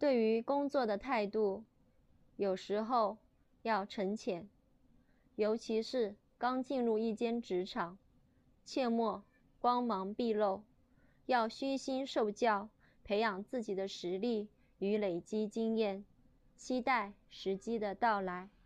对于工作的态度有时候要沉潜尤其是刚进入一间职场切莫光芒毕露要虚心受教培养自己的实力与累积经验期待时机的到来。